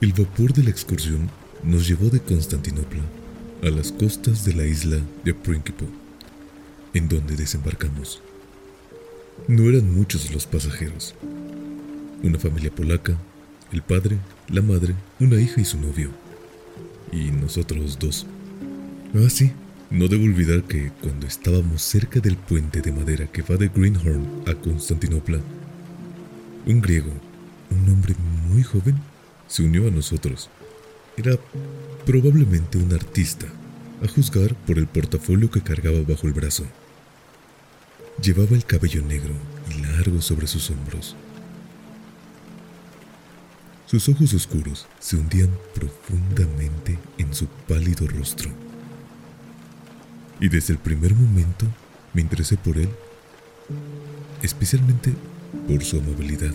El vapor de la excursión nos llevó de Constantinopla a las costas de la isla de Principe, en donde desembarcamos. No eran muchos los pasajeros. Una familia polaca, el padre, la madre, una hija y su novio. Y nosotros dos. Ah, sí, no debo olvidar que cuando estábamos cerca del puente de madera que va de Greenhorn a Constantinopla, un griego, un hombre muy joven, se unió a nosotros. Era probablemente un artista, a juzgar por el portafolio que cargaba bajo el brazo. Llevaba el cabello negro y largo sobre sus hombros. Sus ojos oscuros se hundían profundamente en su pálido rostro. Y desde el primer momento me interesé por él, especialmente por su amabilidad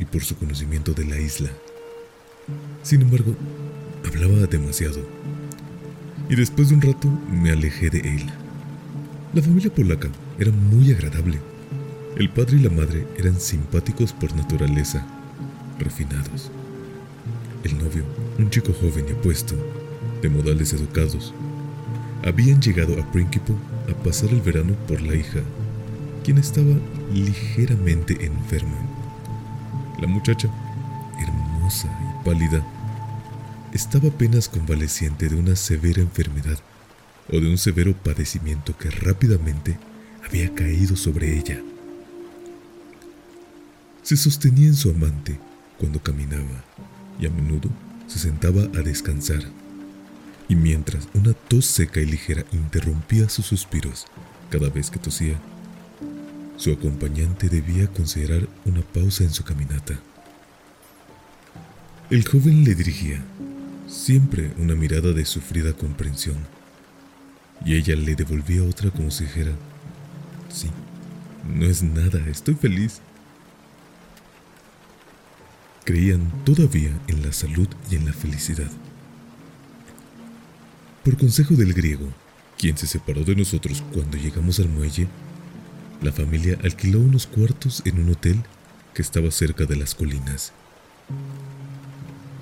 y por su conocimiento de la isla. Sin embargo, hablaba demasiado. Y después de un rato me alejé de él. La familia polaca era muy agradable. El padre y la madre eran simpáticos por naturaleza, refinados. El novio, un chico joven y apuesto, de modales educados, habían llegado a Principe a pasar el verano por la hija, quien estaba ligeramente enferma. La muchacha, hermosa y pálida, estaba apenas convaleciente de una severa enfermedad o de un severo padecimiento que rápidamente había caído sobre ella. Se sostenía en su amante cuando caminaba y a menudo se sentaba a descansar. Y mientras una tos seca y ligera interrumpía sus suspiros cada vez que tosía, su acompañante debía considerar una pausa en su caminata. El joven le dirigía siempre una mirada de sufrida comprensión, y ella le devolvía otra como si dijera, sí, no es nada, estoy feliz. Creían todavía en la salud y en la felicidad. Por consejo del griego, quien se separó de nosotros cuando llegamos al muelle, la familia alquiló unos cuartos en un hotel que estaba cerca de las colinas.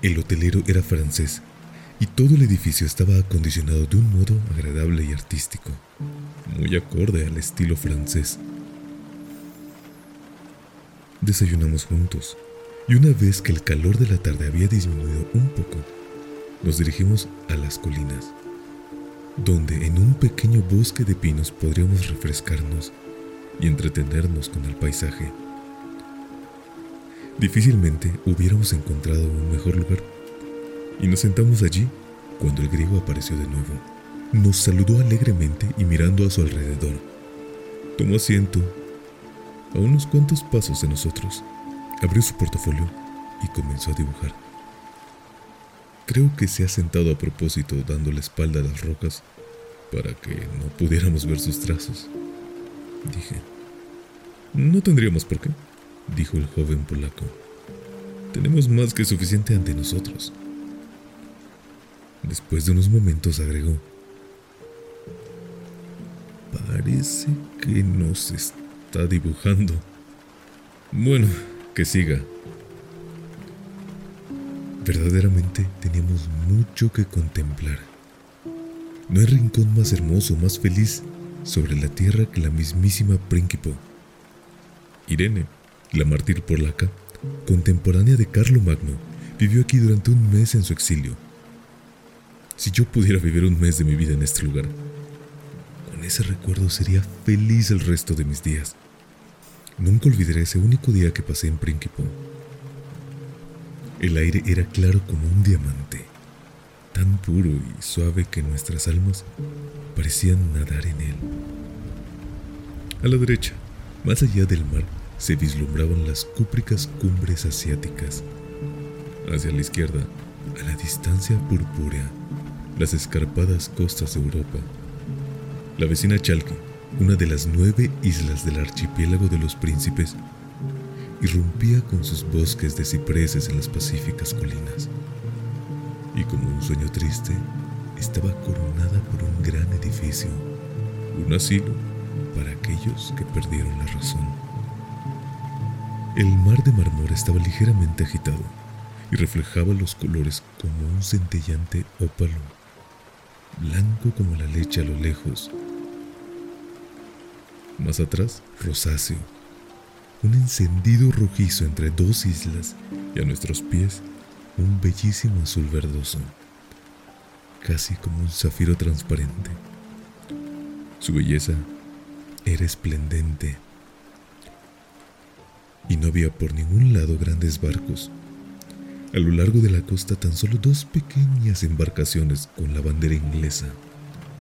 El hotelero era francés y todo el edificio estaba acondicionado de un modo agradable y artístico, muy acorde al estilo francés. Desayunamos juntos y una vez que el calor de la tarde había disminuido un poco, nos dirigimos a las colinas, donde en un pequeño bosque de pinos podríamos refrescarnos y entretenernos con el paisaje. Difícilmente hubiéramos encontrado un mejor lugar y nos sentamos allí cuando el griego apareció de nuevo. Nos saludó alegremente y mirando a su alrededor. Tomó asiento a unos cuantos pasos de nosotros, abrió su portafolio y comenzó a dibujar. Creo que se ha sentado a propósito dando la espalda a las rocas para que no pudiéramos ver sus trazos. Dije. No tendríamos por qué, dijo el joven polaco. Tenemos más que suficiente ante nosotros. Después de unos momentos agregó. Parece que nos está dibujando. Bueno, que siga. Verdaderamente teníamos mucho que contemplar. No hay rincón más hermoso, más feliz sobre la tierra que la mismísima Príncipe. Irene, la mártir polaca, contemporánea de Carlo Magno, vivió aquí durante un mes en su exilio. Si yo pudiera vivir un mes de mi vida en este lugar, con ese recuerdo sería feliz el resto de mis días. Nunca olvidaré ese único día que pasé en Príncipe. El aire era claro como un diamante, tan puro y suave que nuestras almas parecían nadar en él. A la derecha, más allá del mar, se vislumbraban las cúpricas cumbres asiáticas. Hacia la izquierda, a la distancia purpúrea, las escarpadas costas de Europa. La vecina Chalki, una de las nueve islas del archipiélago de los príncipes, irrumpía con sus bosques de cipreses en las pacíficas colinas. Y como un sueño triste, estaba coronada por un gran edificio, un asilo para aquellos que perdieron la razón. El mar de mármol estaba ligeramente agitado y reflejaba los colores como un centellante ópalo, blanco como la leche a lo lejos. Más atrás, rosáceo, un encendido rojizo entre dos islas y a nuestros pies un bellísimo azul verdoso, casi como un zafiro transparente. Su belleza era esplendente y no había por ningún lado grandes barcos. A lo largo de la costa tan solo dos pequeñas embarcaciones con la bandera inglesa.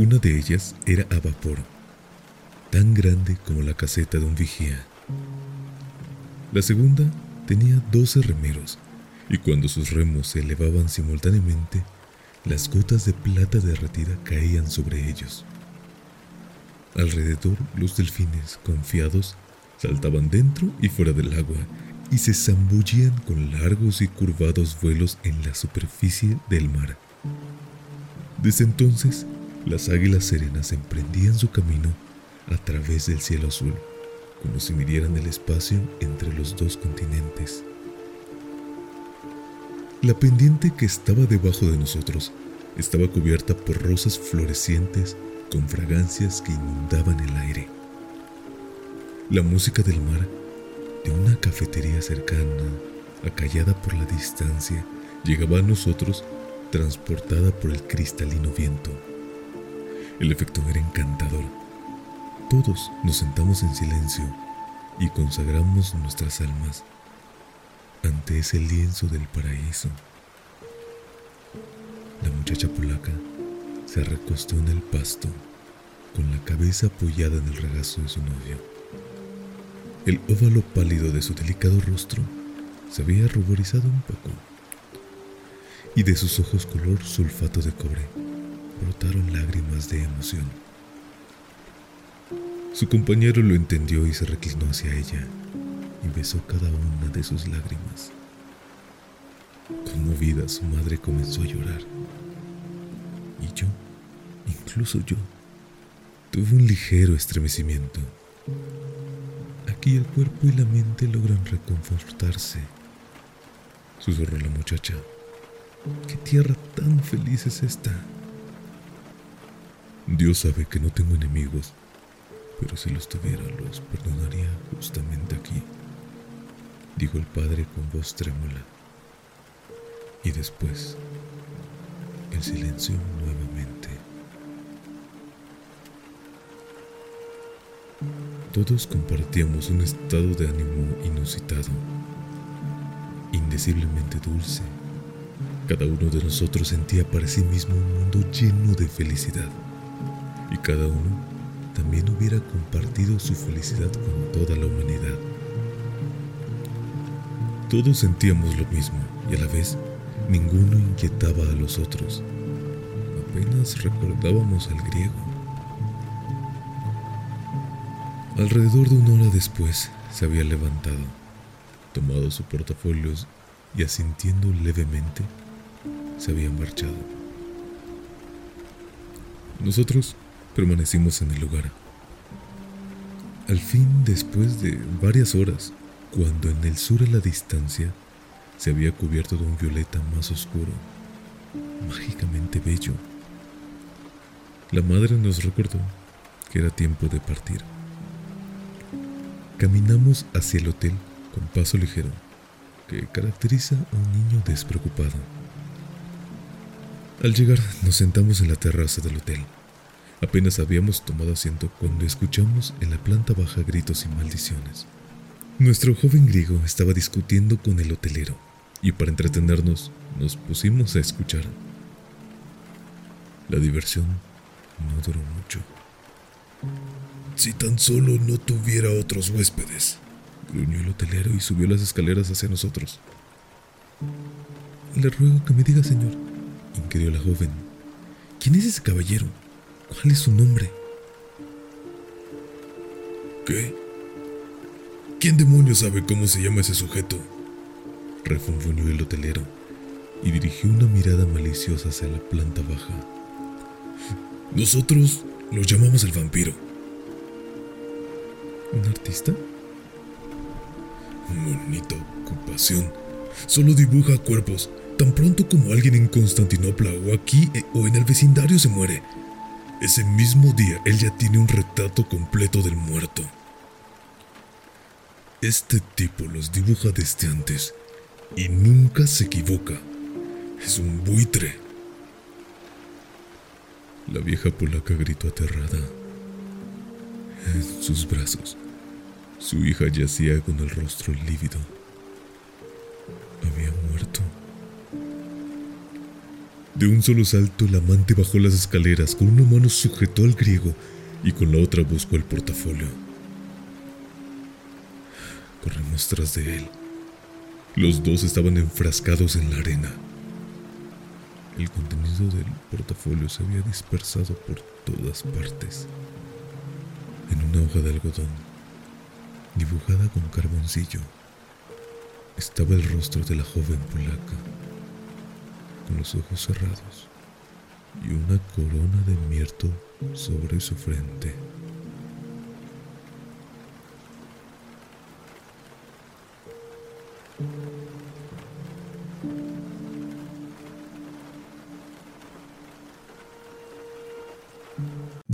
Una de ellas era a vapor, tan grande como la caseta de un vigía. La segunda tenía doce remeros, y cuando sus remos se elevaban simultáneamente, las gotas de plata derretida caían sobre ellos. Alrededor, los delfines, confiados, saltaban dentro y fuera del agua y se zambullían con largos y curvados vuelos en la superficie del mar. Desde entonces, las águilas serenas emprendían su camino a través del cielo azul, como si midieran el espacio entre los dos continentes. La pendiente que estaba debajo de nosotros estaba cubierta por rosas florecientes con fragancias que inundaban el aire. La música del mar, de una cafetería cercana, acallada por la distancia, llegaba a nosotros transportada por el cristalino viento. El efecto era encantador. Todos nos sentamos en silencio y consagramos nuestras almas ante ese lienzo del paraíso. La muchacha polaca se recostó en el pasto con la cabeza apoyada en el regazo de su novio. El óvalo pálido de su delicado rostro se había ruborizado un poco y de sus ojos color sulfato de cobre brotaron lágrimas de emoción. Su compañero lo entendió y se reclinó hacia ella y besó cada una de sus lágrimas. Conmovida, su madre comenzó a llorar. Y yo, incluso yo, tuve un ligero estremecimiento. Aquí el cuerpo y la mente logran reconfortarse, susurró la muchacha. ¿Qué tierra tan feliz es esta? Dios sabe que no tengo enemigos, pero si los tuviera los perdonaría justamente aquí, dijo el padre con voz trémula. Y después, el silencio nuevamente. Todos compartíamos un estado de ánimo inusitado, indeciblemente dulce. Cada uno de nosotros sentía para sí mismo un mundo lleno de felicidad. Y cada uno también hubiera compartido su felicidad con toda la humanidad. Todos sentíamos lo mismo y a la vez ninguno inquietaba a los otros. Apenas recordábamos al griego. Alrededor de una hora después se había levantado, tomado su portafolios y asintiendo levemente, se había marchado. Nosotros permanecimos en el lugar. Al fin, después de varias horas, cuando en el sur a la distancia se había cubierto de un violeta más oscuro, mágicamente bello, la madre nos recordó que era tiempo de partir. Caminamos hacia el hotel con paso ligero, que caracteriza a un niño despreocupado. Al llegar nos sentamos en la terraza del hotel. Apenas habíamos tomado asiento cuando escuchamos en la planta baja gritos y maldiciones. Nuestro joven griego estaba discutiendo con el hotelero y para entretenernos nos pusimos a escuchar. La diversión no duró mucho. Si tan solo no tuviera otros huéspedes, gruñó el hotelero y subió las escaleras hacia nosotros. Le ruego que me diga, señor, inquirió la joven. ¿Quién es ese caballero? ¿Cuál es su nombre? ¿Qué? ¿Quién demonios sabe cómo se llama ese sujeto? refunfuñó el hotelero y dirigió una mirada maliciosa hacia la planta baja. Nosotros lo llamamos el vampiro. ¿Un artista? Bonita ocupación. Solo dibuja cuerpos. Tan pronto como alguien en Constantinopla o aquí eh, o en el vecindario se muere, ese mismo día él ya tiene un retrato completo del muerto. Este tipo los dibuja desde antes y nunca se equivoca. Es un buitre. La vieja polaca gritó aterrada. En sus brazos, su hija yacía con el rostro lívido. Había muerto. De un solo salto, el amante bajó las escaleras, con una mano sujetó al griego y con la otra buscó el portafolio. Corrimos tras de él. Los dos estaban enfrascados en la arena. El contenido del portafolio se había dispersado por todas partes. En una hoja de algodón, dibujada con carboncillo, estaba el rostro de la joven polaca con los ojos cerrados y una corona de mirto sobre su frente.